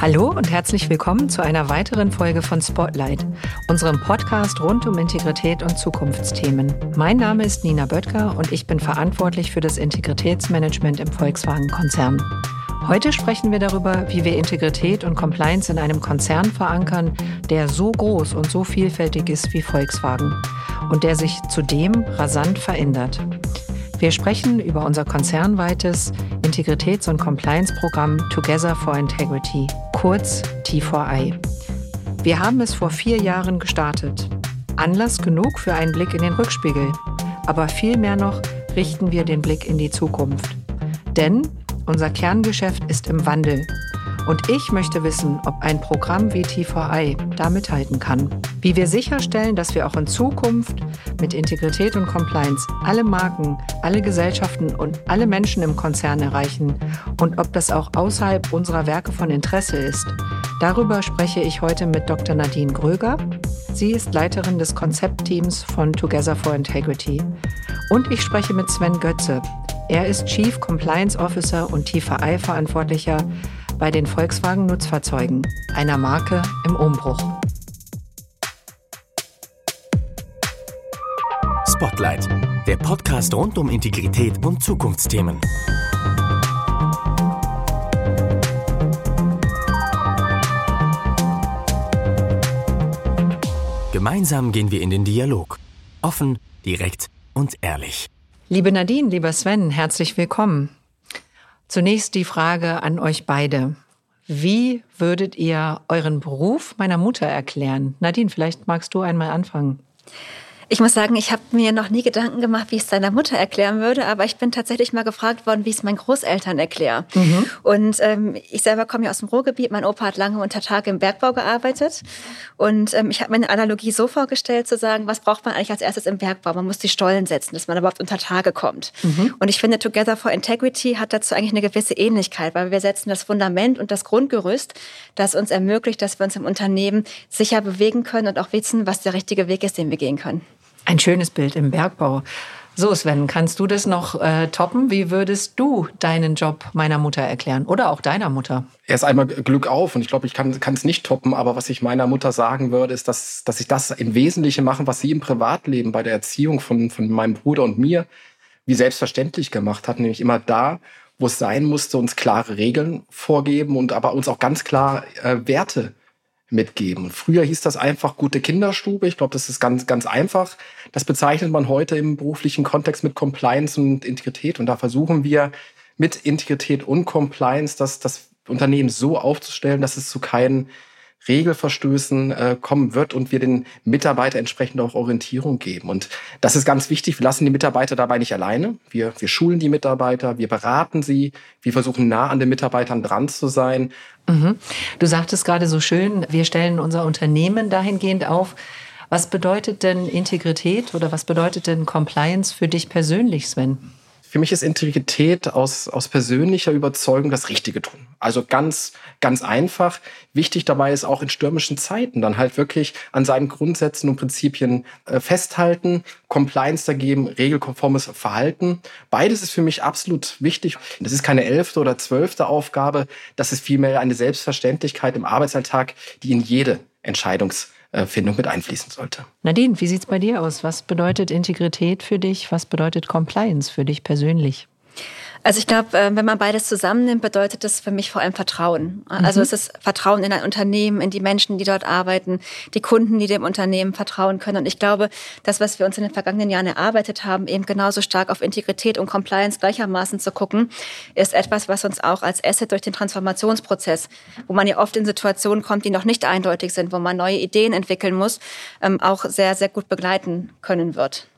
Hallo und herzlich willkommen zu einer weiteren Folge von Spotlight, unserem Podcast rund um Integrität und Zukunftsthemen. Mein Name ist Nina Böttger und ich bin verantwortlich für das Integritätsmanagement im Volkswagen-Konzern. Heute sprechen wir darüber, wie wir Integrität und Compliance in einem Konzern verankern, der so groß und so vielfältig ist wie Volkswagen und der sich zudem rasant verändert. Wir sprechen über unser konzernweites Integritäts- und Compliance-Programm Together for Integrity, kurz T4I. Wir haben es vor vier Jahren gestartet. Anlass genug für einen Blick in den Rückspiegel. Aber vielmehr noch richten wir den Blick in die Zukunft. Denn unser Kerngeschäft ist im Wandel und ich möchte wissen, ob ein Programm wie T4I da mithalten kann. Wie wir sicherstellen, dass wir auch in Zukunft mit Integrität und Compliance alle Marken, alle Gesellschaften und alle Menschen im Konzern erreichen und ob das auch außerhalb unserer Werke von Interesse ist. Darüber spreche ich heute mit Dr. Nadine Gröger. Sie ist Leiterin des Konzeptteams von Together for Integrity. Und ich spreche mit Sven Götze. Er ist Chief Compliance Officer und T4I-Verantwortlicher bei den Volkswagen Nutzfahrzeugen, einer Marke im Umbruch. Spotlight, der Podcast rund um Integrität und Zukunftsthemen. Gemeinsam gehen wir in den Dialog. Offen, direkt und ehrlich. Liebe Nadine, lieber Sven, herzlich willkommen. Zunächst die Frage an euch beide. Wie würdet ihr euren Beruf meiner Mutter erklären? Nadine, vielleicht magst du einmal anfangen. Ich muss sagen, ich habe mir noch nie Gedanken gemacht, wie ich es deiner Mutter erklären würde, aber ich bin tatsächlich mal gefragt worden, wie ich es meinen Großeltern erkläre. Mhm. Und ähm, ich selber komme ja aus dem Ruhrgebiet. Mein Opa hat lange unter Tage im Bergbau gearbeitet. Und ähm, ich habe mir eine Analogie so vorgestellt, zu sagen, was braucht man eigentlich als erstes im Bergbau? Man muss die Stollen setzen, dass man überhaupt unter Tage kommt. Mhm. Und ich finde, Together for Integrity hat dazu eigentlich eine gewisse Ähnlichkeit, weil wir setzen das Fundament und das Grundgerüst, das uns ermöglicht, dass wir uns im Unternehmen sicher bewegen können und auch wissen, was der richtige Weg ist, den wir gehen können. Ein schönes Bild im Bergbau. So, Sven, kannst du das noch äh, toppen? Wie würdest du deinen Job meiner Mutter erklären oder auch deiner Mutter? Erst einmal Glück auf und ich glaube, ich kann es nicht toppen, aber was ich meiner Mutter sagen würde, ist, dass, dass ich das im Wesentlichen mache, was sie im Privatleben bei der Erziehung von, von meinem Bruder und mir wie selbstverständlich gemacht hat, nämlich immer da, wo es sein musste, uns klare Regeln vorgeben und aber uns auch ganz klar äh, Werte mitgeben. Früher hieß das einfach gute Kinderstube. Ich glaube, das ist ganz, ganz einfach. Das bezeichnet man heute im beruflichen Kontext mit Compliance und Integrität. Und da versuchen wir mit Integrität und Compliance das, das Unternehmen so aufzustellen, dass es zu keinen Regelverstößen äh, kommen wird und wir den Mitarbeiter entsprechend auch Orientierung geben. Und das ist ganz wichtig. Wir lassen die Mitarbeiter dabei nicht alleine. Wir, wir schulen die Mitarbeiter, wir beraten sie, wir versuchen nah an den Mitarbeitern dran zu sein. Mhm. Du sagtest gerade so schön, wir stellen unser Unternehmen dahingehend auf. Was bedeutet denn Integrität oder was bedeutet denn Compliance für dich persönlich, Sven? Für mich ist Integrität aus, aus persönlicher Überzeugung das Richtige tun. Also ganz, ganz einfach. Wichtig dabei ist auch in stürmischen Zeiten dann halt wirklich an seinen Grundsätzen und Prinzipien äh, festhalten, Compliance da geben, regelkonformes Verhalten. Beides ist für mich absolut wichtig. Das ist keine elfte oder zwölfte Aufgabe. Das ist vielmehr eine Selbstverständlichkeit im Arbeitsalltag, die in jede Entscheidungs Findung mit einfließen sollte. Nadine, wie sieht es bei dir aus? Was bedeutet Integrität für dich? Was bedeutet Compliance für dich persönlich? Also ich glaube, äh, wenn man beides zusammennimmt, bedeutet das für mich vor allem Vertrauen. Also mhm. es ist Vertrauen in ein Unternehmen, in die Menschen, die dort arbeiten, die Kunden, die dem Unternehmen vertrauen können. Und ich glaube, das, was wir uns in den vergangenen Jahren erarbeitet haben, eben genauso stark auf Integrität und Compliance gleichermaßen zu gucken, ist etwas, was uns auch als Asset durch den Transformationsprozess, wo man ja oft in Situationen kommt, die noch nicht eindeutig sind, wo man neue Ideen entwickeln muss, ähm, auch sehr, sehr gut begleiten können wird.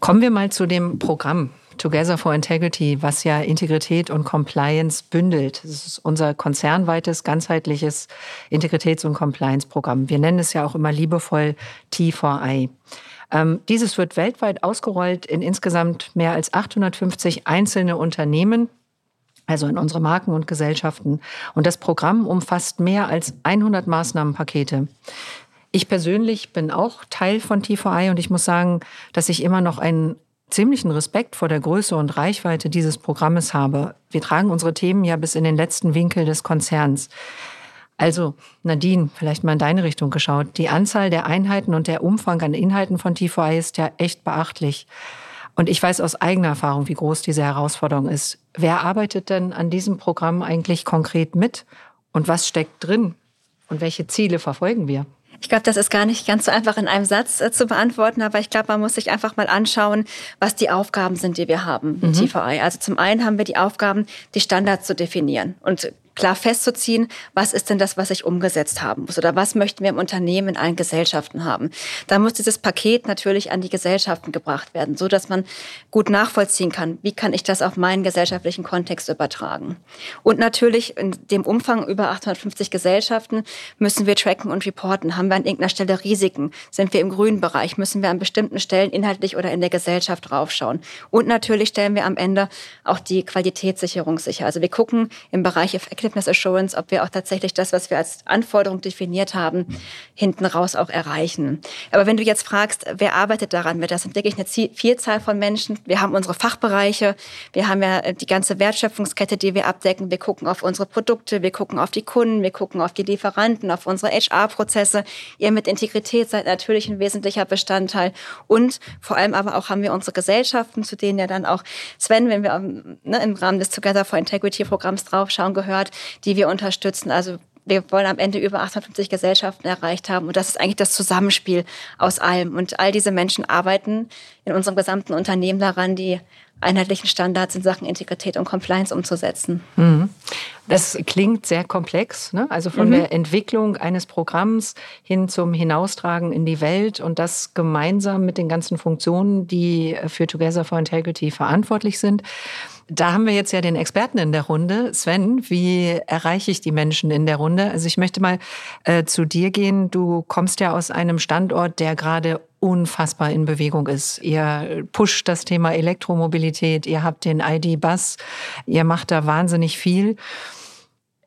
Kommen wir mal zu dem Programm. Together for Integrity, was ja Integrität und Compliance bündelt. Das ist unser konzernweites, ganzheitliches Integritäts- und Compliance-Programm. Wir nennen es ja auch immer liebevoll T4I. Ähm, dieses wird weltweit ausgerollt in insgesamt mehr als 850 einzelne Unternehmen also in unsere Marken und Gesellschaften. Und das Programm umfasst mehr als 100 Maßnahmenpakete. Ich persönlich bin auch Teil von T4I und ich muss sagen, dass ich immer noch einen ziemlichen Respekt vor der Größe und Reichweite dieses Programmes habe. Wir tragen unsere Themen ja bis in den letzten Winkel des Konzerns. Also, Nadine, vielleicht mal in deine Richtung geschaut. Die Anzahl der Einheiten und der Umfang an Inhalten von T4I ist ja echt beachtlich. Und ich weiß aus eigener Erfahrung, wie groß diese Herausforderung ist. Wer arbeitet denn an diesem Programm eigentlich konkret mit? Und was steckt drin? Und welche Ziele verfolgen wir? Ich glaube, das ist gar nicht ganz so einfach in einem Satz äh, zu beantworten, aber ich glaube, man muss sich einfach mal anschauen, was die Aufgaben sind, die wir haben im mhm. TVI. Also zum einen haben wir die Aufgaben, die Standards zu definieren und klar festzuziehen, was ist denn das, was ich umgesetzt haben muss oder was möchten wir im Unternehmen in allen Gesellschaften haben. Da muss dieses Paket natürlich an die Gesellschaften gebracht werden, so dass man gut nachvollziehen kann, wie kann ich das auf meinen gesellschaftlichen Kontext übertragen. Und natürlich in dem Umfang über 850 Gesellschaften müssen wir tracken und reporten. Haben wir an irgendeiner Stelle Risiken? Sind wir im grünen Bereich? Müssen wir an bestimmten Stellen inhaltlich oder in der Gesellschaft draufschauen? Und natürlich stellen wir am Ende auch die Qualitätssicherung sicher. Also wir gucken im Bereich Effective Effectiveness Assurance, ob wir auch tatsächlich das, was wir als Anforderung definiert haben, hinten raus auch erreichen. Aber wenn du jetzt fragst, wer arbeitet daran, das sind wirklich eine Vielzahl von Menschen. Wir haben unsere Fachbereiche, wir haben ja die ganze Wertschöpfungskette, die wir abdecken. Wir gucken auf unsere Produkte, wir gucken auf die Kunden, wir gucken auf die Lieferanten, auf unsere HR-Prozesse. Ihr mit Integrität seid natürlich ein wesentlicher Bestandteil. Und vor allem aber auch haben wir unsere Gesellschaften, zu denen ja dann auch Sven, wenn wir ne, im Rahmen des Together for Integrity Programms draufschauen, gehört, die wir unterstützen. Also wir wollen am Ende über 850 Gesellschaften erreicht haben. Und das ist eigentlich das Zusammenspiel aus allem. Und all diese Menschen arbeiten in unserem gesamten Unternehmen daran, die einheitlichen Standards in Sachen Integrität und Compliance umzusetzen. Mhm. Das klingt sehr komplex, ne? also von mhm. der Entwicklung eines Programms hin zum Hinaustragen in die Welt und das gemeinsam mit den ganzen Funktionen, die für Together for Integrity verantwortlich sind. Da haben wir jetzt ja den Experten in der Runde. Sven, wie erreiche ich die Menschen in der Runde? Also ich möchte mal äh, zu dir gehen. Du kommst ja aus einem Standort, der gerade unfassbar in Bewegung ist. Ihr pusht das Thema Elektromobilität, ihr habt den ID-Bus, ihr macht da wahnsinnig viel.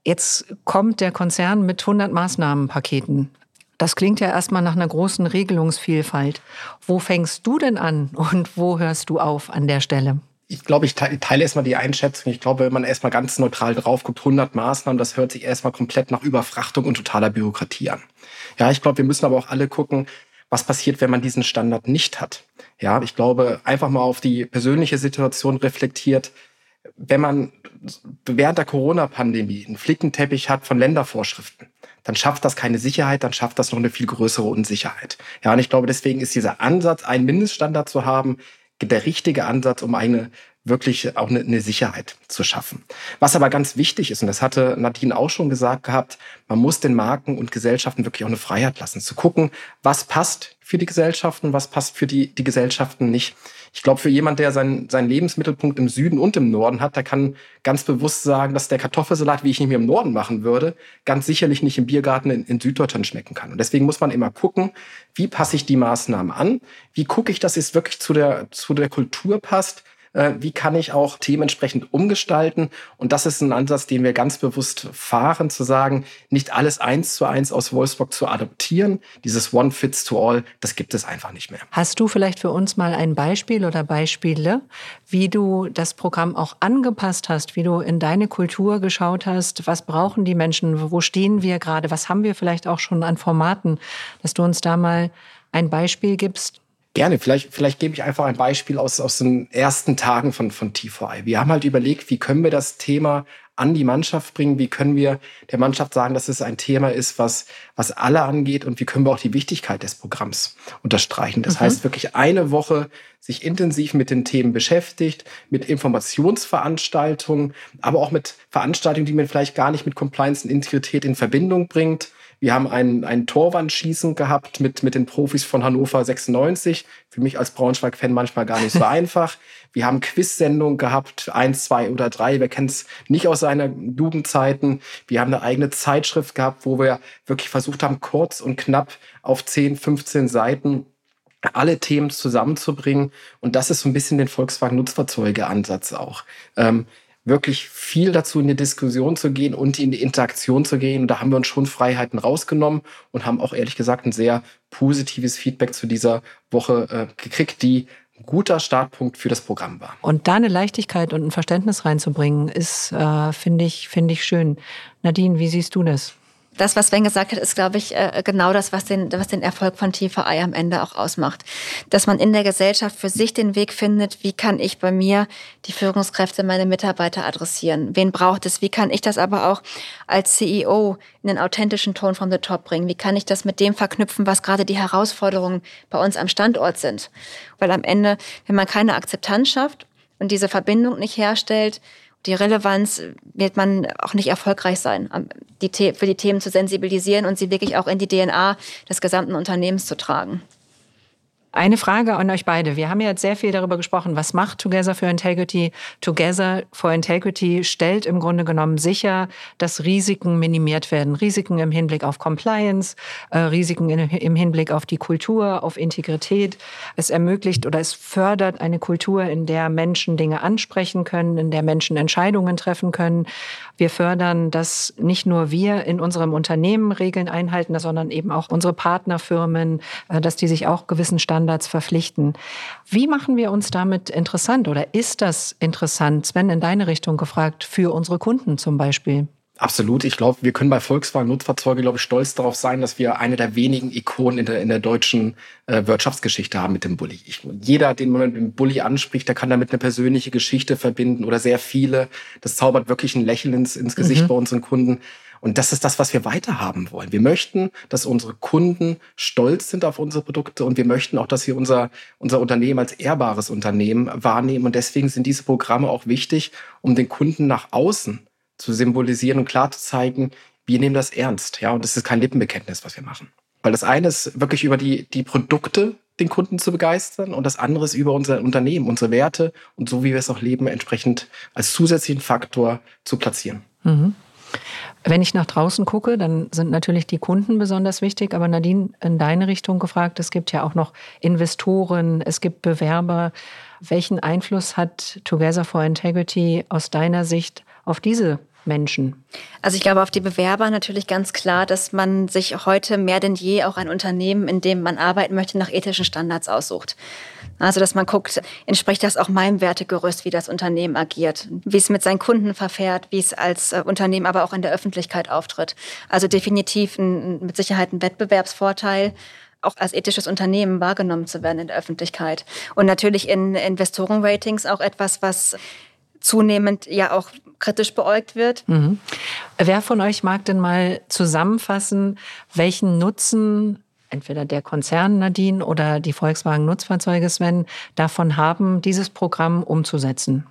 Jetzt kommt der Konzern mit 100 Maßnahmenpaketen. Das klingt ja erstmal nach einer großen Regelungsvielfalt. Wo fängst du denn an und wo hörst du auf an der Stelle? Ich glaube, ich teile erstmal die Einschätzung. Ich glaube, wenn man erstmal ganz neutral drauf guckt, 100 Maßnahmen, das hört sich erstmal komplett nach Überfrachtung und totaler Bürokratie an. Ja, ich glaube, wir müssen aber auch alle gucken, was passiert, wenn man diesen Standard nicht hat. Ja, ich glaube, einfach mal auf die persönliche Situation reflektiert, wenn man während der Corona-Pandemie einen Flickenteppich hat von Ländervorschriften, dann schafft das keine Sicherheit, dann schafft das noch eine viel größere Unsicherheit. Ja, und ich glaube, deswegen ist dieser Ansatz, einen Mindeststandard zu haben, der richtige Ansatz, um eine wirklich auch eine, eine, Sicherheit zu schaffen. Was aber ganz wichtig ist, und das hatte Nadine auch schon gesagt gehabt, man muss den Marken und Gesellschaften wirklich auch eine Freiheit lassen, zu gucken, was passt für die Gesellschaften, was passt für die, die Gesellschaften nicht. Ich glaube, für jemand, der seinen, seinen Lebensmittelpunkt im Süden und im Norden hat, der kann ganz bewusst sagen, dass der Kartoffelsalat, wie ich ihn mir im Norden machen würde, ganz sicherlich nicht im Biergarten in, in Süddeutschland schmecken kann. Und deswegen muss man immer gucken, wie passe ich die Maßnahmen an? Wie gucke ich, dass es wirklich zu der, zu der Kultur passt? Äh, wie kann ich auch Themen entsprechend umgestalten. Und das ist ein Ansatz, den wir ganz bewusst fahren, zu sagen, nicht alles eins zu eins aus Wolfsburg zu adoptieren. Dieses One Fits to All, das gibt es einfach nicht mehr. Hast du vielleicht für uns mal ein Beispiel oder Beispiele, wie du das Programm auch angepasst hast, wie du in deine Kultur geschaut hast, was brauchen die Menschen, wo stehen wir gerade, was haben wir vielleicht auch schon an Formaten, dass du uns da mal ein Beispiel gibst, Gerne. Vielleicht, vielleicht gebe ich einfach ein Beispiel aus, aus den ersten Tagen von, von T4I. Wir haben halt überlegt, wie können wir das Thema an die Mannschaft bringen? Wie können wir der Mannschaft sagen, dass es ein Thema ist, was, was alle angeht? Und wie können wir auch die Wichtigkeit des Programms unterstreichen? Das mhm. heißt, wirklich eine Woche sich intensiv mit den Themen beschäftigt, mit Informationsveranstaltungen, aber auch mit Veranstaltungen, die man vielleicht gar nicht mit Compliance und Integrität in Verbindung bringt wir haben ein, ein Torwandschießen gehabt mit, mit den Profis von Hannover 96. Für mich als Braunschweig-Fan manchmal gar nicht so einfach. Wir haben Quiz-Sendungen gehabt, eins, zwei oder drei. Wer kennt es nicht aus seiner Jugendzeiten? Wir haben eine eigene Zeitschrift gehabt, wo wir wirklich versucht haben, kurz und knapp auf 10, 15 Seiten alle Themen zusammenzubringen. Und das ist so ein bisschen den Volkswagen-Nutzfahrzeuge-Ansatz auch. Ähm, wirklich viel dazu in die Diskussion zu gehen und in die Interaktion zu gehen. Und da haben wir uns schon Freiheiten rausgenommen und haben auch ehrlich gesagt ein sehr positives Feedback zu dieser Woche äh, gekriegt, die guter Startpunkt für das Programm war. Und da eine Leichtigkeit und ein Verständnis reinzubringen, ist, äh, finde ich, finde ich schön. Nadine, wie siehst du das? Das, was Sven gesagt hat, ist, glaube ich, äh, genau das, was den, was den Erfolg von TVI am Ende auch ausmacht. Dass man in der Gesellschaft für sich den Weg findet, wie kann ich bei mir die Führungskräfte, meine Mitarbeiter adressieren? Wen braucht es? Wie kann ich das aber auch als CEO in den authentischen Ton from the top bringen? Wie kann ich das mit dem verknüpfen, was gerade die Herausforderungen bei uns am Standort sind? Weil am Ende, wenn man keine Akzeptanz schafft und diese Verbindung nicht herstellt, die Relevanz wird man auch nicht erfolgreich sein, die, für die Themen zu sensibilisieren und sie wirklich auch in die DNA des gesamten Unternehmens zu tragen. Eine Frage an euch beide. Wir haben ja jetzt sehr viel darüber gesprochen, was macht Together for Integrity? Together for Integrity stellt im Grunde genommen sicher, dass Risiken minimiert werden. Risiken im Hinblick auf Compliance, äh, Risiken im Hinblick auf die Kultur, auf Integrität. Es ermöglicht oder es fördert eine Kultur, in der Menschen Dinge ansprechen können, in der Menschen Entscheidungen treffen können. Wir fördern, dass nicht nur wir in unserem Unternehmen Regeln einhalten, sondern eben auch unsere Partnerfirmen, äh, dass die sich auch gewissen Standards Standards verpflichten. Wie machen wir uns damit interessant oder ist das interessant, Sven, in deine Richtung gefragt, für unsere Kunden zum Beispiel? Absolut. Ich glaube, wir können bei Volkswagen Nutzfahrzeuge, glaube ich, stolz darauf sein, dass wir eine der wenigen Ikonen in der, in der deutschen äh, Wirtschaftsgeschichte haben mit dem Bulli. Ich, jeder, den man mit dem Bulli anspricht, der kann damit eine persönliche Geschichte verbinden oder sehr viele. Das zaubert wirklich ein Lächeln ins, ins Gesicht mhm. bei unseren Kunden. Und das ist das, was wir weiterhaben wollen. Wir möchten, dass unsere Kunden stolz sind auf unsere Produkte und wir möchten auch, dass wir unser, unser Unternehmen als ehrbares Unternehmen wahrnehmen. Und deswegen sind diese Programme auch wichtig, um den Kunden nach außen zu symbolisieren und klar zu zeigen, wir nehmen das ernst. Ja, und es ist kein Lippenbekenntnis, was wir machen. Weil das eine ist wirklich über die, die Produkte den Kunden zu begeistern und das andere ist über unser Unternehmen, unsere Werte und so wie wir es auch leben, entsprechend als zusätzlichen Faktor zu platzieren. Mhm. Wenn ich nach draußen gucke, dann sind natürlich die Kunden besonders wichtig. Aber Nadine, in deine Richtung gefragt, es gibt ja auch noch Investoren, es gibt Bewerber. Welchen Einfluss hat Together for Integrity aus deiner Sicht auf diese Menschen? Also ich glaube auf die Bewerber natürlich ganz klar, dass man sich heute mehr denn je auch ein Unternehmen, in dem man arbeiten möchte, nach ethischen Standards aussucht. Also dass man guckt, entspricht das auch meinem Wertegerüst, wie das Unternehmen agiert, wie es mit seinen Kunden verfährt, wie es als äh, Unternehmen aber auch in der Öffentlichkeit auftritt. Also definitiv ein, mit Sicherheit ein Wettbewerbsvorteil auch als ethisches Unternehmen wahrgenommen zu werden in der Öffentlichkeit. Und natürlich in Investorenratings auch etwas, was zunehmend ja auch kritisch beäugt wird. Mhm. Wer von euch mag denn mal zusammenfassen, welchen Nutzen entweder der Konzern Nadine oder die Volkswagen Nutzfahrzeuge Sven davon haben, dieses Programm umzusetzen?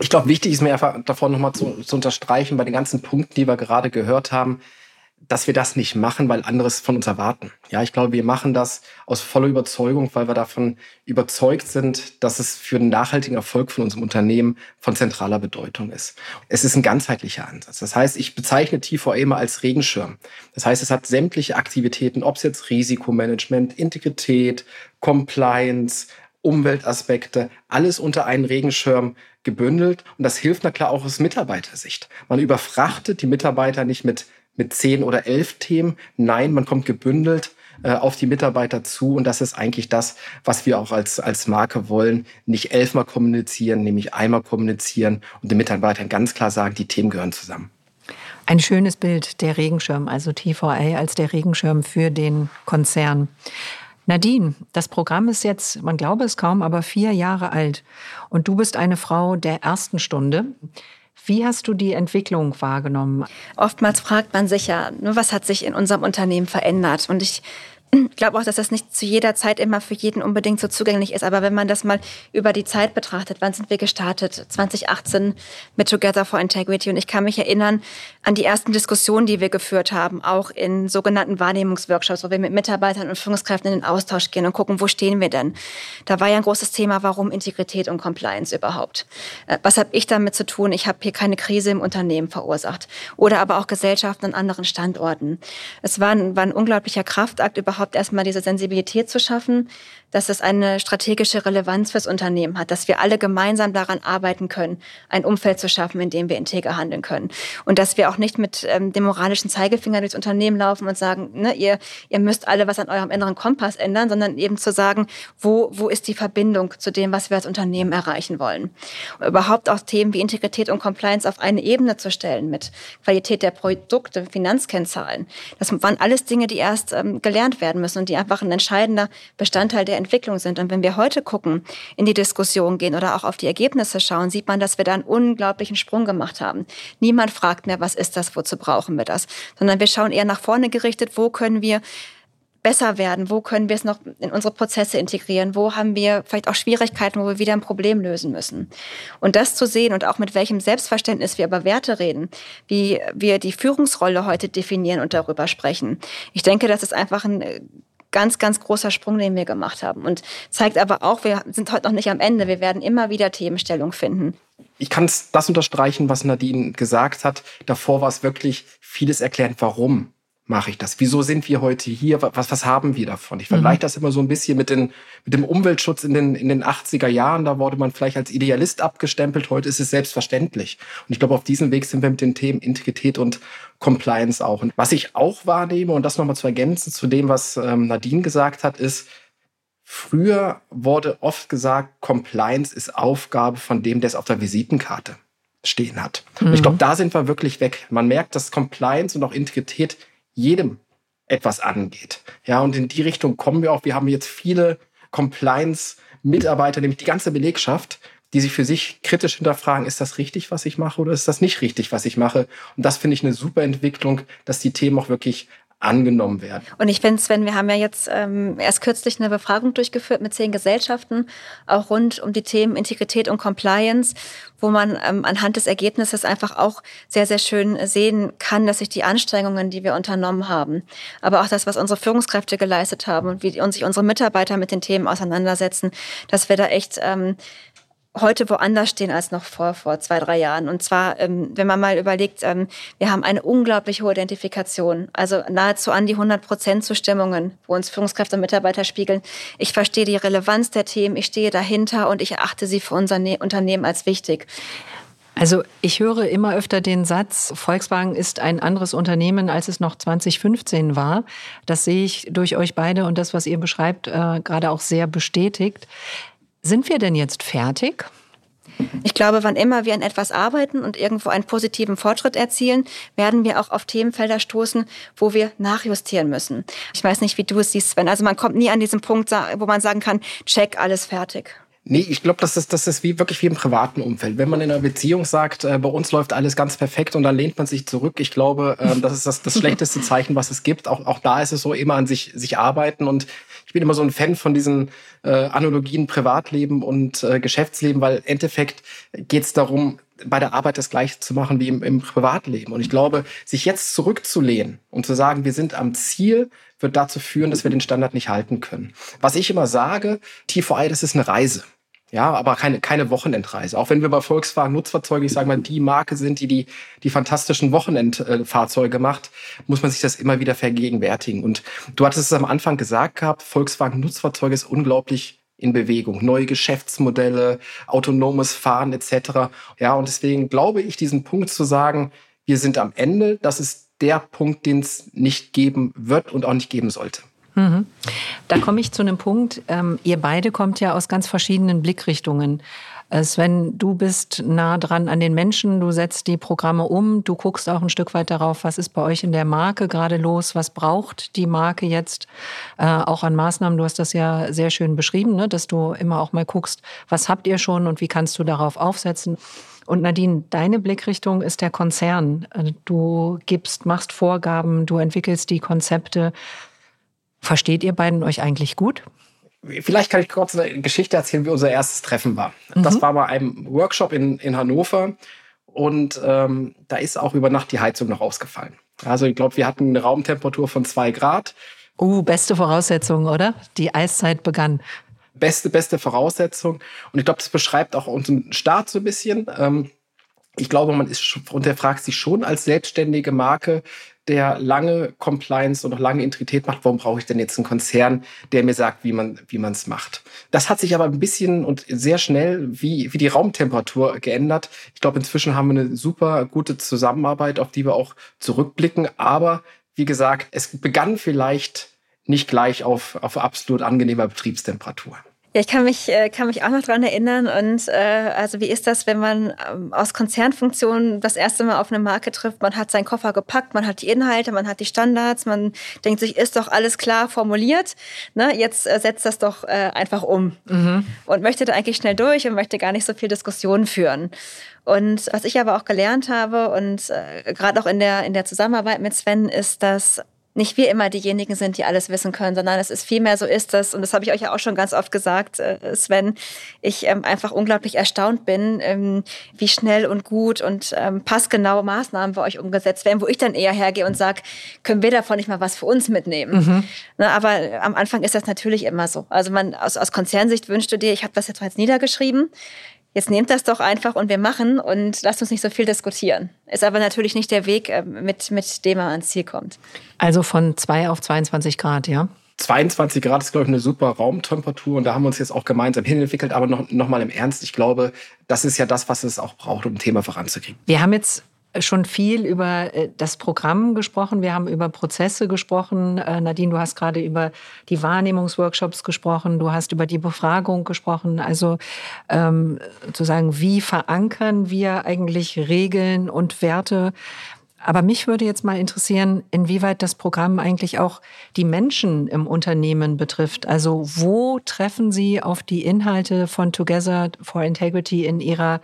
Ich glaube, wichtig ist mir einfach davon nochmal zu, zu unterstreichen, bei den ganzen Punkten, die wir gerade gehört haben, dass wir das nicht machen, weil anderes von uns erwarten. Ja, ich glaube, wir machen das aus voller Überzeugung, weil wir davon überzeugt sind, dass es für den nachhaltigen Erfolg von unserem Unternehmen von zentraler Bedeutung ist. Es ist ein ganzheitlicher Ansatz. Das heißt, ich bezeichne TVA immer als Regenschirm. Das heißt, es hat sämtliche Aktivitäten, ob es jetzt Risikomanagement, Integrität, Compliance, Umweltaspekte, alles unter einen Regenschirm gebündelt. Und das hilft na klar auch aus Mitarbeitersicht. Man überfrachtet die Mitarbeiter nicht mit mit zehn oder elf Themen. Nein, man kommt gebündelt äh, auf die Mitarbeiter zu und das ist eigentlich das, was wir auch als, als Marke wollen. Nicht elfmal kommunizieren, nämlich einmal kommunizieren und den Mitarbeitern ganz klar sagen, die Themen gehören zusammen. Ein schönes Bild, der Regenschirm, also TVA als der Regenschirm für den Konzern. Nadine, das Programm ist jetzt, man glaube es kaum, aber vier Jahre alt. Und du bist eine Frau der ersten Stunde. Wie hast du die Entwicklung wahrgenommen? Oftmals fragt man sich ja, was hat sich in unserem Unternehmen verändert? Und ich ich glaube auch, dass das nicht zu jeder Zeit immer für jeden unbedingt so zugänglich ist. Aber wenn man das mal über die Zeit betrachtet, wann sind wir gestartet? 2018 mit Together for Integrity. Und ich kann mich erinnern an die ersten Diskussionen, die wir geführt haben, auch in sogenannten Wahrnehmungsworkshops, wo wir mit Mitarbeitern und Führungskräften in den Austausch gehen und gucken, wo stehen wir denn? Da war ja ein großes Thema, warum Integrität und Compliance überhaupt? Äh, was habe ich damit zu tun? Ich habe hier keine Krise im Unternehmen verursacht. Oder aber auch Gesellschaften an anderen Standorten. Es war ein, war ein unglaublicher Kraftakt überhaupt überhaupt erstmal diese Sensibilität zu schaffen, dass es eine strategische Relevanz fürs Unternehmen hat, dass wir alle gemeinsam daran arbeiten können, ein Umfeld zu schaffen, in dem wir integer handeln können. Und dass wir auch nicht mit ähm, dem moralischen Zeigefinger durchs Unternehmen laufen und sagen, ne, ihr, ihr müsst alle was an eurem inneren Kompass ändern, sondern eben zu sagen, wo, wo ist die Verbindung zu dem, was wir als Unternehmen erreichen wollen. Und überhaupt auch Themen wie Integrität und Compliance auf eine Ebene zu stellen mit Qualität der Produkte, Finanzkennzahlen. Das waren alles Dinge, die erst ähm, gelernt werden müssen und die einfach ein entscheidender Bestandteil der Entwicklung sind. Und wenn wir heute gucken, in die Diskussion gehen oder auch auf die Ergebnisse schauen, sieht man, dass wir da einen unglaublichen Sprung gemacht haben. Niemand fragt mehr, was ist das, wozu brauchen wir das, sondern wir schauen eher nach vorne gerichtet, wo können wir besser werden? Wo können wir es noch in unsere Prozesse integrieren? Wo haben wir vielleicht auch Schwierigkeiten, wo wir wieder ein Problem lösen müssen? Und das zu sehen und auch mit welchem Selbstverständnis wir über Werte reden, wie wir die Führungsrolle heute definieren und darüber sprechen. Ich denke, das ist einfach ein ganz, ganz großer Sprung, den wir gemacht haben. Und zeigt aber auch, wir sind heute noch nicht am Ende. Wir werden immer wieder Themenstellung finden. Ich kann das unterstreichen, was Nadine gesagt hat. Davor war es wirklich vieles erklären, warum mache ich das? Wieso sind wir heute hier? Was, was haben wir davon? Ich vergleiche mhm. das immer so ein bisschen mit, den, mit dem Umweltschutz in den, in den 80er Jahren. Da wurde man vielleicht als Idealist abgestempelt. Heute ist es selbstverständlich. Und ich glaube, auf diesem Weg sind wir mit den Themen Integrität und Compliance auch. Und was ich auch wahrnehme, und das nochmal zu ergänzen zu dem, was ähm, Nadine gesagt hat, ist, früher wurde oft gesagt, Compliance ist Aufgabe von dem, der es auf der Visitenkarte stehen hat. Mhm. Und ich glaube, da sind wir wirklich weg. Man merkt, dass Compliance und auch Integrität jedem etwas angeht. Ja, und in die Richtung kommen wir auch. Wir haben jetzt viele Compliance-Mitarbeiter, nämlich die ganze Belegschaft, die sich für sich kritisch hinterfragen, ist das richtig, was ich mache oder ist das nicht richtig, was ich mache? Und das finde ich eine super Entwicklung, dass die Themen auch wirklich angenommen werden. Und ich finde, Sven, wir haben ja jetzt ähm, erst kürzlich eine Befragung durchgeführt mit zehn Gesellschaften, auch rund um die Themen Integrität und Compliance, wo man ähm, anhand des Ergebnisses einfach auch sehr, sehr schön sehen kann, dass sich die Anstrengungen, die wir unternommen haben, aber auch das, was unsere Führungskräfte geleistet haben und wie und sich unsere Mitarbeiter mit den Themen auseinandersetzen, dass wir da echt ähm, heute woanders stehen als noch vor, vor zwei, drei Jahren. Und zwar, ähm, wenn man mal überlegt, ähm, wir haben eine unglaublich hohe Identifikation, also nahezu an die 100 Prozent Zustimmungen, wo uns Führungskräfte und Mitarbeiter spiegeln. Ich verstehe die Relevanz der Themen, ich stehe dahinter und ich erachte sie für unser ne Unternehmen als wichtig. Also ich höre immer öfter den Satz, Volkswagen ist ein anderes Unternehmen, als es noch 2015 war. Das sehe ich durch euch beide und das, was ihr beschreibt, äh, gerade auch sehr bestätigt. Sind wir denn jetzt fertig? Ich glaube, wann immer wir an etwas arbeiten und irgendwo einen positiven Fortschritt erzielen, werden wir auch auf Themenfelder stoßen, wo wir nachjustieren müssen. Ich weiß nicht, wie du es siehst, Sven. Also man kommt nie an diesen Punkt, wo man sagen kann, check, alles fertig. Nee, ich glaube, das ist, das ist wie, wirklich wie im privaten Umfeld. Wenn man in einer Beziehung sagt, äh, bei uns läuft alles ganz perfekt und dann lehnt man sich zurück, ich glaube, äh, das ist das, das schlechteste Zeichen, was es gibt. Auch, auch da ist es so, immer an sich, sich arbeiten. Und ich bin immer so ein Fan von diesen äh, Analogien Privatleben und äh, Geschäftsleben, weil im Endeffekt geht es darum, bei der Arbeit das Gleiche zu machen wie im, im Privatleben. Und ich glaube, sich jetzt zurückzulehnen und zu sagen, wir sind am Ziel, wird dazu führen, dass wir den Standard nicht halten können. Was ich immer sage, TVI, das ist eine Reise. Ja, aber keine, keine Wochenendreise. Auch wenn wir bei Volkswagen Nutzfahrzeuge, ich sage mal, die Marke sind, die die, die fantastischen Wochenendfahrzeuge macht, muss man sich das immer wieder vergegenwärtigen. Und du hattest es am Anfang gesagt gehabt, Volkswagen Nutzfahrzeuge ist unglaublich in Bewegung. Neue Geschäftsmodelle, autonomes Fahren etc. Ja, und deswegen glaube ich, diesen Punkt zu sagen, wir sind am Ende, das ist der Punkt, den es nicht geben wird und auch nicht geben sollte. Mhm. Da komme ich zu einem Punkt. Ähm, ihr beide kommt ja aus ganz verschiedenen Blickrichtungen. Äh, Sven, du bist nah dran an den Menschen, du setzt die Programme um, du guckst auch ein Stück weit darauf, was ist bei euch in der Marke gerade los, was braucht die Marke jetzt äh, auch an Maßnahmen. Du hast das ja sehr schön beschrieben, ne? dass du immer auch mal guckst, was habt ihr schon und wie kannst du darauf aufsetzen. Und Nadine, deine Blickrichtung ist der Konzern. Äh, du gibst, machst Vorgaben, du entwickelst die Konzepte. Versteht ihr beiden euch eigentlich gut? Vielleicht kann ich kurz eine Geschichte erzählen, wie unser erstes Treffen war. Mhm. Das war bei einem Workshop in, in Hannover und ähm, da ist auch über Nacht die Heizung noch ausgefallen. Also ich glaube, wir hatten eine Raumtemperatur von zwei Grad. Uh, beste Voraussetzung, oder? Die Eiszeit begann. Beste, beste Voraussetzung. Und ich glaube, das beschreibt auch unseren Start so ein bisschen. Ähm, ich glaube, man ist und der fragt sich schon als selbstständige Marke, der lange Compliance und noch lange Integrität macht, warum brauche ich denn jetzt einen Konzern, der mir sagt, wie man wie man es macht? Das hat sich aber ein bisschen und sehr schnell wie wie die Raumtemperatur geändert. Ich glaube, inzwischen haben wir eine super gute Zusammenarbeit, auf die wir auch zurückblicken. Aber wie gesagt, es begann vielleicht nicht gleich auf auf absolut angenehmer Betriebstemperatur. Ja, ich kann mich, äh, kann mich auch noch dran erinnern. Und äh, also wie ist das, wenn man ähm, aus Konzernfunktionen das erste Mal auf eine Marke trifft? Man hat seinen Koffer gepackt, man hat die Inhalte, man hat die Standards, man denkt sich, ist doch alles klar formuliert. Ne? Jetzt äh, setzt das doch äh, einfach um. Mhm. Und möchte da eigentlich schnell durch und möchte gar nicht so viel Diskussion führen. Und was ich aber auch gelernt habe und äh, gerade auch in der, in der Zusammenarbeit mit Sven ist, dass nicht wir immer diejenigen sind, die alles wissen können, sondern es ist vielmehr so ist das, und das habe ich euch ja auch schon ganz oft gesagt, äh, Sven, ich ähm, einfach unglaublich erstaunt bin, ähm, wie schnell und gut und ähm, passgenaue Maßnahmen bei euch umgesetzt werden, wo ich dann eher hergehe und sage, können wir davon nicht mal was für uns mitnehmen? Mhm. Na, aber am Anfang ist das natürlich immer so. Also man aus, aus Konzernsicht wünschte dir, ich habe das jetzt mal jetzt niedergeschrieben, jetzt nehmt das doch einfach und wir machen und lasst uns nicht so viel diskutieren. Ist aber natürlich nicht der Weg, äh, mit, mit dem man ans Ziel kommt. Also von 2 auf 22 Grad, ja? 22 Grad ist, glaube ich, eine super Raumtemperatur und da haben wir uns jetzt auch gemeinsam hinentwickelt. Aber noch, noch mal im Ernst, ich glaube, das ist ja das, was es auch braucht, um ein Thema voranzukriegen. Wir haben jetzt schon viel über äh, das Programm gesprochen. Wir haben über Prozesse gesprochen. Äh, Nadine, du hast gerade über die Wahrnehmungsworkshops gesprochen. Du hast über die Befragung gesprochen. Also ähm, zu sagen, wie verankern wir eigentlich Regeln und Werte? Aber mich würde jetzt mal interessieren, inwieweit das Programm eigentlich auch die Menschen im Unternehmen betrifft. Also wo treffen Sie auf die Inhalte von Together for Integrity in Ihrer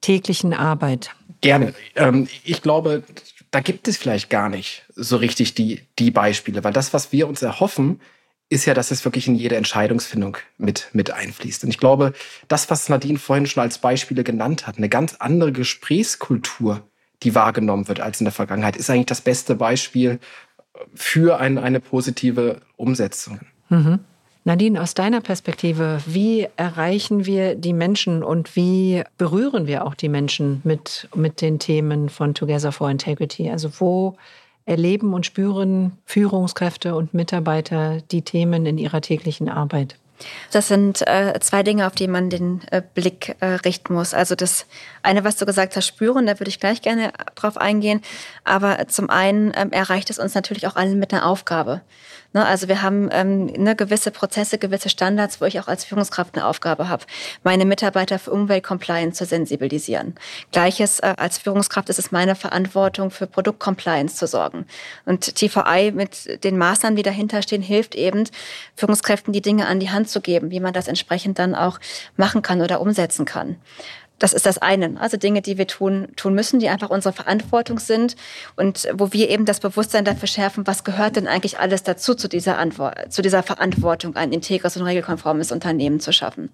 täglichen Arbeit? Gerne. Ähm, ich glaube, da gibt es vielleicht gar nicht so richtig die, die Beispiele, weil das, was wir uns erhoffen, ist ja, dass es wirklich in jede Entscheidungsfindung mit, mit einfließt. Und ich glaube, das, was Nadine vorhin schon als Beispiele genannt hat, eine ganz andere Gesprächskultur, die wahrgenommen wird als in der Vergangenheit, ist eigentlich das beste Beispiel für ein, eine positive Umsetzung. Mhm. Nadine, aus deiner Perspektive, wie erreichen wir die Menschen und wie berühren wir auch die Menschen mit, mit den Themen von Together for Integrity? Also wo erleben und spüren Führungskräfte und Mitarbeiter die Themen in ihrer täglichen Arbeit? Das sind äh, zwei Dinge, auf die man den äh, Blick äh, richten muss. Also das eine, was du gesagt hast, spüren, da würde ich gleich gerne drauf eingehen. Aber zum einen ähm, erreicht es uns natürlich auch allen mit einer Aufgabe. Ne, also wir haben ähm, ne, gewisse Prozesse, gewisse Standards, wo ich auch als Führungskraft eine Aufgabe habe, meine Mitarbeiter für Umweltcompliance zu sensibilisieren. Gleiches äh, als Führungskraft ist es meine Verantwortung, für Produktcompliance zu sorgen. Und TVI mit den Maßnahmen, die dahinter stehen, hilft eben, Führungskräften die Dinge an die Hand zu geben, wie man das entsprechend dann auch machen kann oder umsetzen kann. Das ist das eine. Also Dinge, die wir tun, tun müssen, die einfach unsere Verantwortung sind und wo wir eben das Bewusstsein dafür schärfen, was gehört denn eigentlich alles dazu, zu dieser, Antwort, zu dieser Verantwortung, ein integres und regelkonformes Unternehmen zu schaffen.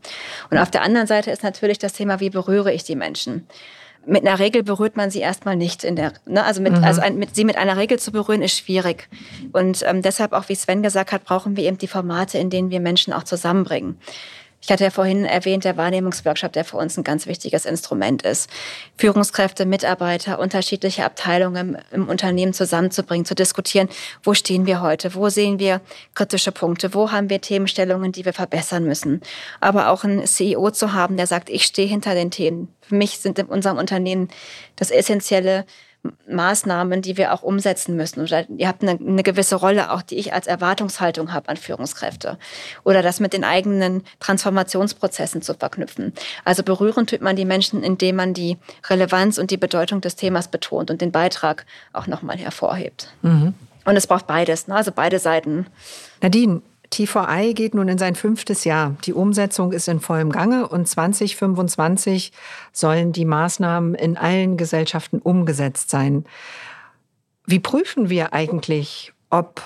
Und auf der anderen Seite ist natürlich das Thema, wie berühre ich die Menschen? mit einer Regel berührt man sie erstmal nicht in der, ne? also mit, mhm. also ein, mit, sie mit einer Regel zu berühren ist schwierig. Und ähm, deshalb auch, wie Sven gesagt hat, brauchen wir eben die Formate, in denen wir Menschen auch zusammenbringen. Ich hatte ja vorhin erwähnt, der Wahrnehmungsworkshop, der für uns ein ganz wichtiges Instrument ist. Führungskräfte, Mitarbeiter, unterschiedliche Abteilungen im Unternehmen zusammenzubringen, zu diskutieren, wo stehen wir heute, wo sehen wir kritische Punkte, wo haben wir Themenstellungen, die wir verbessern müssen. Aber auch einen CEO zu haben, der sagt, ich stehe hinter den Themen. Für mich sind in unserem Unternehmen das Essentielle, Maßnahmen, die wir auch umsetzen müssen. Oder ihr habt eine, eine gewisse Rolle, auch die ich als Erwartungshaltung habe an Führungskräfte. Oder das mit den eigenen Transformationsprozessen zu verknüpfen. Also berühren tut man die Menschen, indem man die Relevanz und die Bedeutung des Themas betont und den Beitrag auch nochmal hervorhebt. Mhm. Und es braucht beides, ne? also beide Seiten. Nadine, T4I geht nun in sein fünftes Jahr. Die Umsetzung ist in vollem Gange und 2025 sollen die Maßnahmen in allen Gesellschaften umgesetzt sein. Wie prüfen wir eigentlich, ob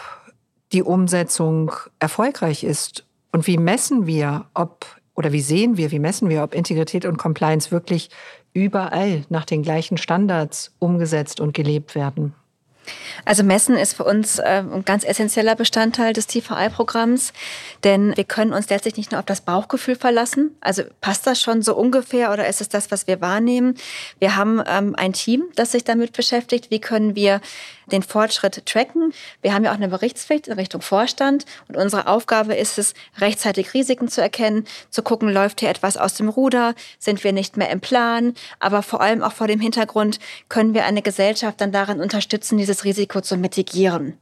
die Umsetzung erfolgreich ist? Und wie messen wir, ob oder wie sehen wir, wie messen wir, ob Integrität und Compliance wirklich überall nach den gleichen Standards umgesetzt und gelebt werden? Also Messen ist für uns äh, ein ganz essentieller Bestandteil des TVI-Programms, denn wir können uns letztlich nicht nur auf das Bauchgefühl verlassen. Also passt das schon so ungefähr oder ist es das, was wir wahrnehmen? Wir haben ähm, ein Team, das sich damit beschäftigt. Wie können wir den Fortschritt tracken. Wir haben ja auch eine Berichtspflicht in Richtung Vorstand und unsere Aufgabe ist es, rechtzeitig Risiken zu erkennen, zu gucken, läuft hier etwas aus dem Ruder, sind wir nicht mehr im Plan, aber vor allem auch vor dem Hintergrund, können wir eine Gesellschaft dann darin unterstützen, dieses Risiko zu mitigieren.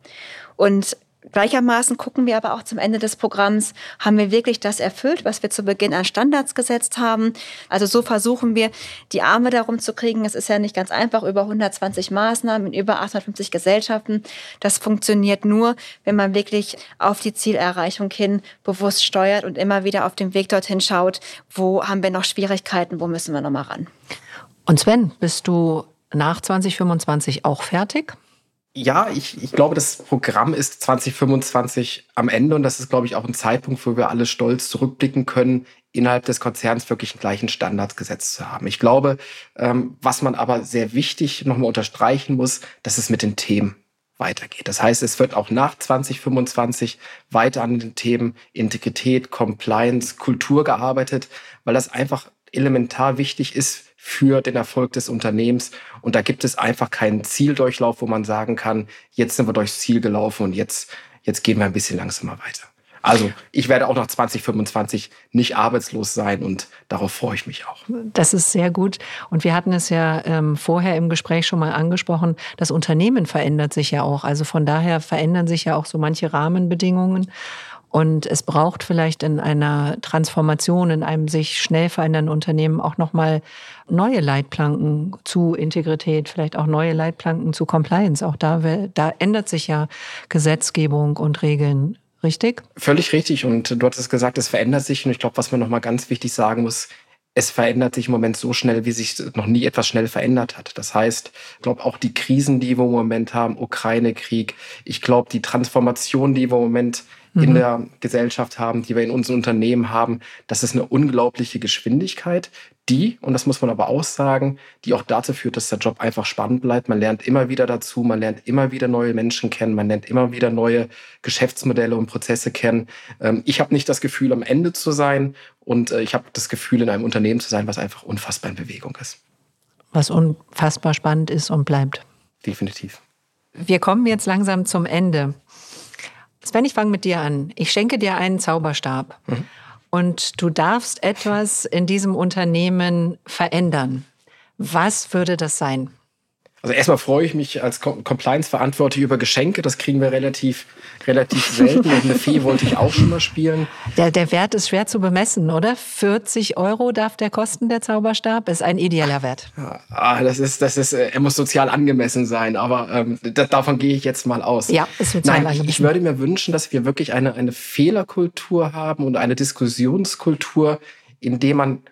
Und Gleichermaßen gucken wir aber auch zum Ende des Programms, haben wir wirklich das erfüllt, was wir zu Beginn an Standards gesetzt haben. Also so versuchen wir, die Arme darum zu kriegen. Es ist ja nicht ganz einfach, über 120 Maßnahmen in über 850 Gesellschaften. Das funktioniert nur, wenn man wirklich auf die Zielerreichung hin bewusst steuert und immer wieder auf dem Weg dorthin schaut, wo haben wir noch Schwierigkeiten, wo müssen wir noch mal ran. Und Sven, bist du nach 2025 auch fertig? Ja, ich, ich glaube, das Programm ist 2025 am Ende und das ist, glaube ich, auch ein Zeitpunkt, wo wir alle stolz zurückblicken können, innerhalb des Konzerns wirklich einen gleichen Standard gesetzt zu haben. Ich glaube, ähm, was man aber sehr wichtig nochmal unterstreichen muss, dass es mit den Themen weitergeht. Das heißt, es wird auch nach 2025 weiter an den Themen Integrität, Compliance, Kultur gearbeitet, weil das einfach elementar wichtig ist für den Erfolg des Unternehmens. Und da gibt es einfach keinen Zieldurchlauf, wo man sagen kann, jetzt sind wir durchs Ziel gelaufen und jetzt, jetzt gehen wir ein bisschen langsamer weiter. Also ich werde auch nach 2025 nicht arbeitslos sein und darauf freue ich mich auch. Das ist sehr gut. Und wir hatten es ja ähm, vorher im Gespräch schon mal angesprochen, das Unternehmen verändert sich ja auch. Also von daher verändern sich ja auch so manche Rahmenbedingungen. Und es braucht vielleicht in einer Transformation, in einem sich schnell verändernden Unternehmen auch nochmal neue Leitplanken zu Integrität, vielleicht auch neue Leitplanken zu Compliance. Auch da, da ändert sich ja Gesetzgebung und Regeln. Richtig? Völlig richtig. Und du hattest gesagt, es verändert sich. Und ich glaube, was man nochmal ganz wichtig sagen muss, es verändert sich im Moment so schnell, wie sich noch nie etwas schnell verändert hat. Das heißt, ich glaube auch die Krisen, die wir im Moment haben, Ukraine-Krieg, ich glaube die Transformation, die wir im Moment in mhm. der Gesellschaft haben, die wir in unseren Unternehmen haben. Das ist eine unglaubliche Geschwindigkeit, die, und das muss man aber auch sagen, die auch dazu führt, dass der Job einfach spannend bleibt. Man lernt immer wieder dazu, man lernt immer wieder neue Menschen kennen, man lernt immer wieder neue Geschäftsmodelle und Prozesse kennen. Ähm, ich habe nicht das Gefühl, am Ende zu sein und äh, ich habe das Gefühl, in einem Unternehmen zu sein, was einfach unfassbar in Bewegung ist. Was unfassbar spannend ist und bleibt. Definitiv. Wir kommen jetzt langsam zum Ende. Sven, ich fange mit dir an. Ich schenke dir einen Zauberstab mhm. und du darfst etwas in diesem Unternehmen verändern. Was würde das sein? Also erstmal freue ich mich als Compliance-Verantwortlich über Geschenke. Das kriegen wir relativ, relativ selten. Und eine Fee wollte ich auch schon mal spielen. Der, der Wert ist schwer zu bemessen, oder? 40 Euro darf der kosten, der Zauberstab. Ist ein idealer Wert. Ah, das ist, das ist, er muss sozial angemessen sein. Aber ähm, das, davon gehe ich jetzt mal aus. Ja, ist sozial Nein, angemessen. Ich, ich würde mir wünschen, dass wir wirklich eine, eine Fehlerkultur haben und eine Diskussionskultur, in der man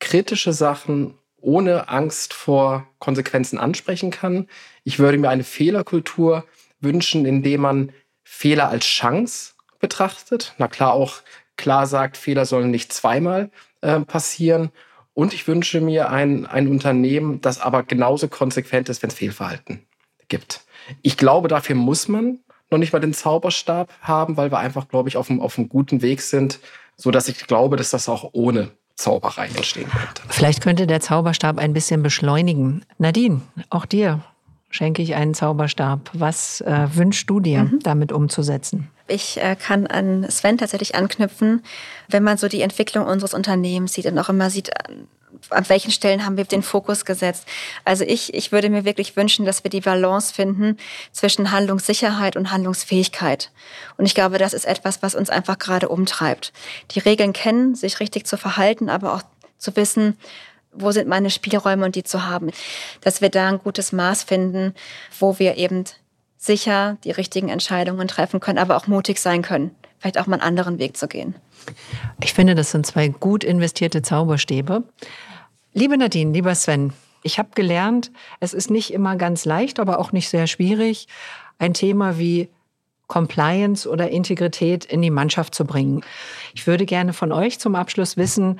kritische Sachen ohne Angst vor Konsequenzen ansprechen kann. Ich würde mir eine Fehlerkultur wünschen, in der man Fehler als Chance betrachtet. Na klar, auch klar sagt, Fehler sollen nicht zweimal äh, passieren. Und ich wünsche mir ein, ein Unternehmen, das aber genauso konsequent ist, wenn es Fehlverhalten gibt. Ich glaube, dafür muss man noch nicht mal den Zauberstab haben, weil wir einfach, glaube ich, auf einem, auf einem guten Weg sind, so dass ich glaube, dass das auch ohne Zauberei entstehen könnte. Vielleicht könnte der Zauberstab ein bisschen beschleunigen. Nadine, auch dir schenke ich einen Zauberstab. Was äh, wünschst du dir, mhm. damit umzusetzen? Ich äh, kann an Sven tatsächlich anknüpfen, wenn man so die Entwicklung unseres Unternehmens sieht und auch immer sieht, an welchen Stellen haben wir den Fokus gesetzt. Also ich, ich würde mir wirklich wünschen, dass wir die Balance finden zwischen Handlungssicherheit und Handlungsfähigkeit. Und ich glaube, das ist etwas, was uns einfach gerade umtreibt. Die Regeln kennen, sich richtig zu verhalten, aber auch zu wissen, wo sind meine Spielräume und die zu haben. Dass wir da ein gutes Maß finden, wo wir eben sicher die richtigen Entscheidungen treffen können, aber auch mutig sein können, vielleicht auch mal einen anderen Weg zu gehen. Ich finde, das sind zwei gut investierte Zauberstäbe. Liebe Nadine, lieber Sven, ich habe gelernt, es ist nicht immer ganz leicht, aber auch nicht sehr schwierig, ein Thema wie Compliance oder Integrität in die Mannschaft zu bringen. Ich würde gerne von euch zum Abschluss wissen,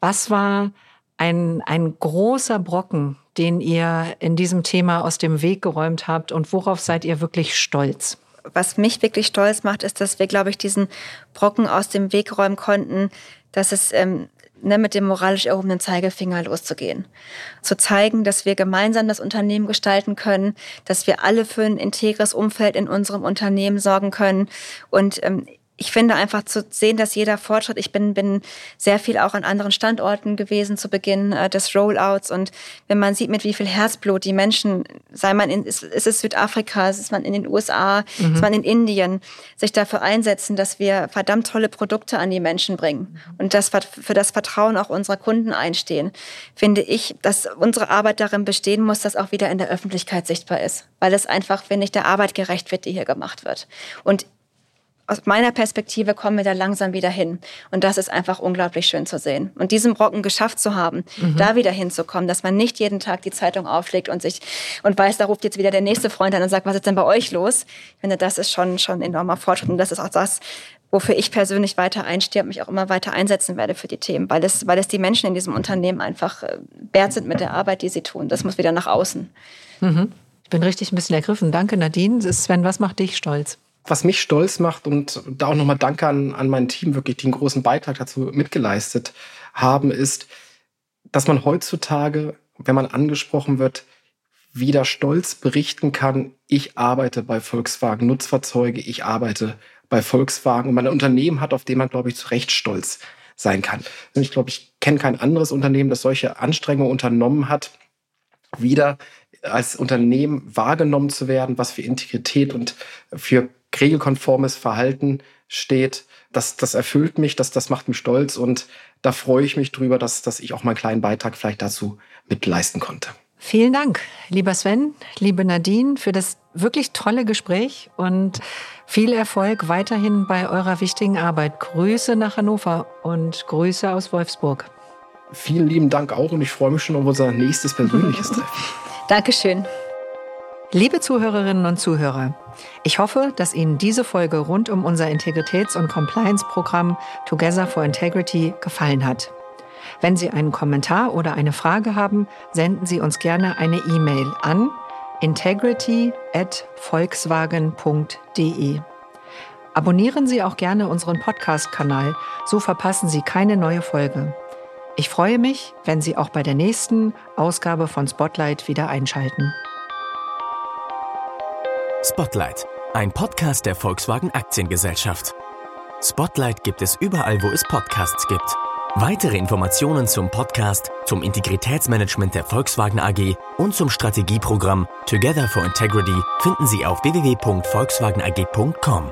was war ein, ein großer Brocken, den ihr in diesem Thema aus dem Weg geräumt habt und worauf seid ihr wirklich stolz? Was mich wirklich stolz macht, ist, dass wir, glaube ich, diesen Brocken aus dem Weg räumen konnten, dass es ähm, ne, mit dem moralisch erhobenen Zeigefinger loszugehen. Zu zeigen, dass wir gemeinsam das Unternehmen gestalten können, dass wir alle für ein integres Umfeld in unserem Unternehmen sorgen können. Und ähm, ich finde einfach zu sehen, dass jeder Fortschritt, ich bin, bin sehr viel auch an anderen Standorten gewesen zu Beginn äh, des Rollouts und wenn man sieht, mit wie viel Herzblut die Menschen, sei man in, ist, ist es Südafrika, ist man in den USA, mhm. ist man in Indien, sich dafür einsetzen, dass wir verdammt tolle Produkte an die Menschen bringen und das für das Vertrauen auch unserer Kunden einstehen, finde ich, dass unsere Arbeit darin bestehen muss, dass auch wieder in der Öffentlichkeit sichtbar ist, weil es einfach, wenn nicht der Arbeit gerecht wird, die hier gemacht wird. Und aus meiner Perspektive kommen wir da langsam wieder hin. Und das ist einfach unglaublich schön zu sehen. Und diesen Brocken geschafft zu haben, mhm. da wieder hinzukommen, dass man nicht jeden Tag die Zeitung auflegt und sich und weiß, da ruft jetzt wieder der nächste Freund an und sagt, was ist denn bei euch los? Ich finde, das ist schon, schon ein enormer Fortschritt. Und das ist auch das, wofür ich persönlich weiter einstehe und mich auch immer weiter einsetzen werde für die Themen, weil es, weil es die Menschen in diesem Unternehmen einfach äh, wert sind mit der Arbeit, die sie tun. Das muss wieder nach außen. Mhm. Ich bin richtig ein bisschen ergriffen. Danke, Nadine. Sven, was macht dich stolz? Was mich stolz macht und da auch nochmal Danke an, an mein Team, wirklich, die einen großen Beitrag dazu mitgeleistet haben, ist, dass man heutzutage, wenn man angesprochen wird, wieder stolz berichten kann, ich arbeite bei Volkswagen Nutzfahrzeuge, ich arbeite bei Volkswagen und man ein Unternehmen hat, auf dem man, glaube ich, zu Recht stolz sein kann. Und ich glaube, ich kenne kein anderes Unternehmen, das solche Anstrengungen unternommen hat, wieder als Unternehmen wahrgenommen zu werden, was für Integrität und für regelkonformes Verhalten steht. Das, das erfüllt mich, das, das macht mich stolz und da freue ich mich drüber, dass, dass ich auch meinen kleinen Beitrag vielleicht dazu mitleisten konnte. Vielen Dank, lieber Sven, liebe Nadine, für das wirklich tolle Gespräch und viel Erfolg weiterhin bei eurer wichtigen Arbeit. Grüße nach Hannover und Grüße aus Wolfsburg. Vielen lieben Dank auch und ich freue mich schon auf unser nächstes persönliches Treffen. Dankeschön. Liebe Zuhörerinnen und Zuhörer, ich hoffe, dass Ihnen diese Folge rund um unser Integritäts- und Compliance-Programm Together for Integrity gefallen hat. Wenn Sie einen Kommentar oder eine Frage haben, senden Sie uns gerne eine E-Mail an integrity@volkswagen.de. Abonnieren Sie auch gerne unseren Podcast-Kanal, so verpassen Sie keine neue Folge. Ich freue mich, wenn Sie auch bei der nächsten Ausgabe von Spotlight wieder einschalten. Spotlight, ein Podcast der Volkswagen Aktiengesellschaft. Spotlight gibt es überall, wo es Podcasts gibt. Weitere Informationen zum Podcast, zum Integritätsmanagement der Volkswagen AG und zum Strategieprogramm Together for Integrity finden Sie auf www.volkswagenag.com.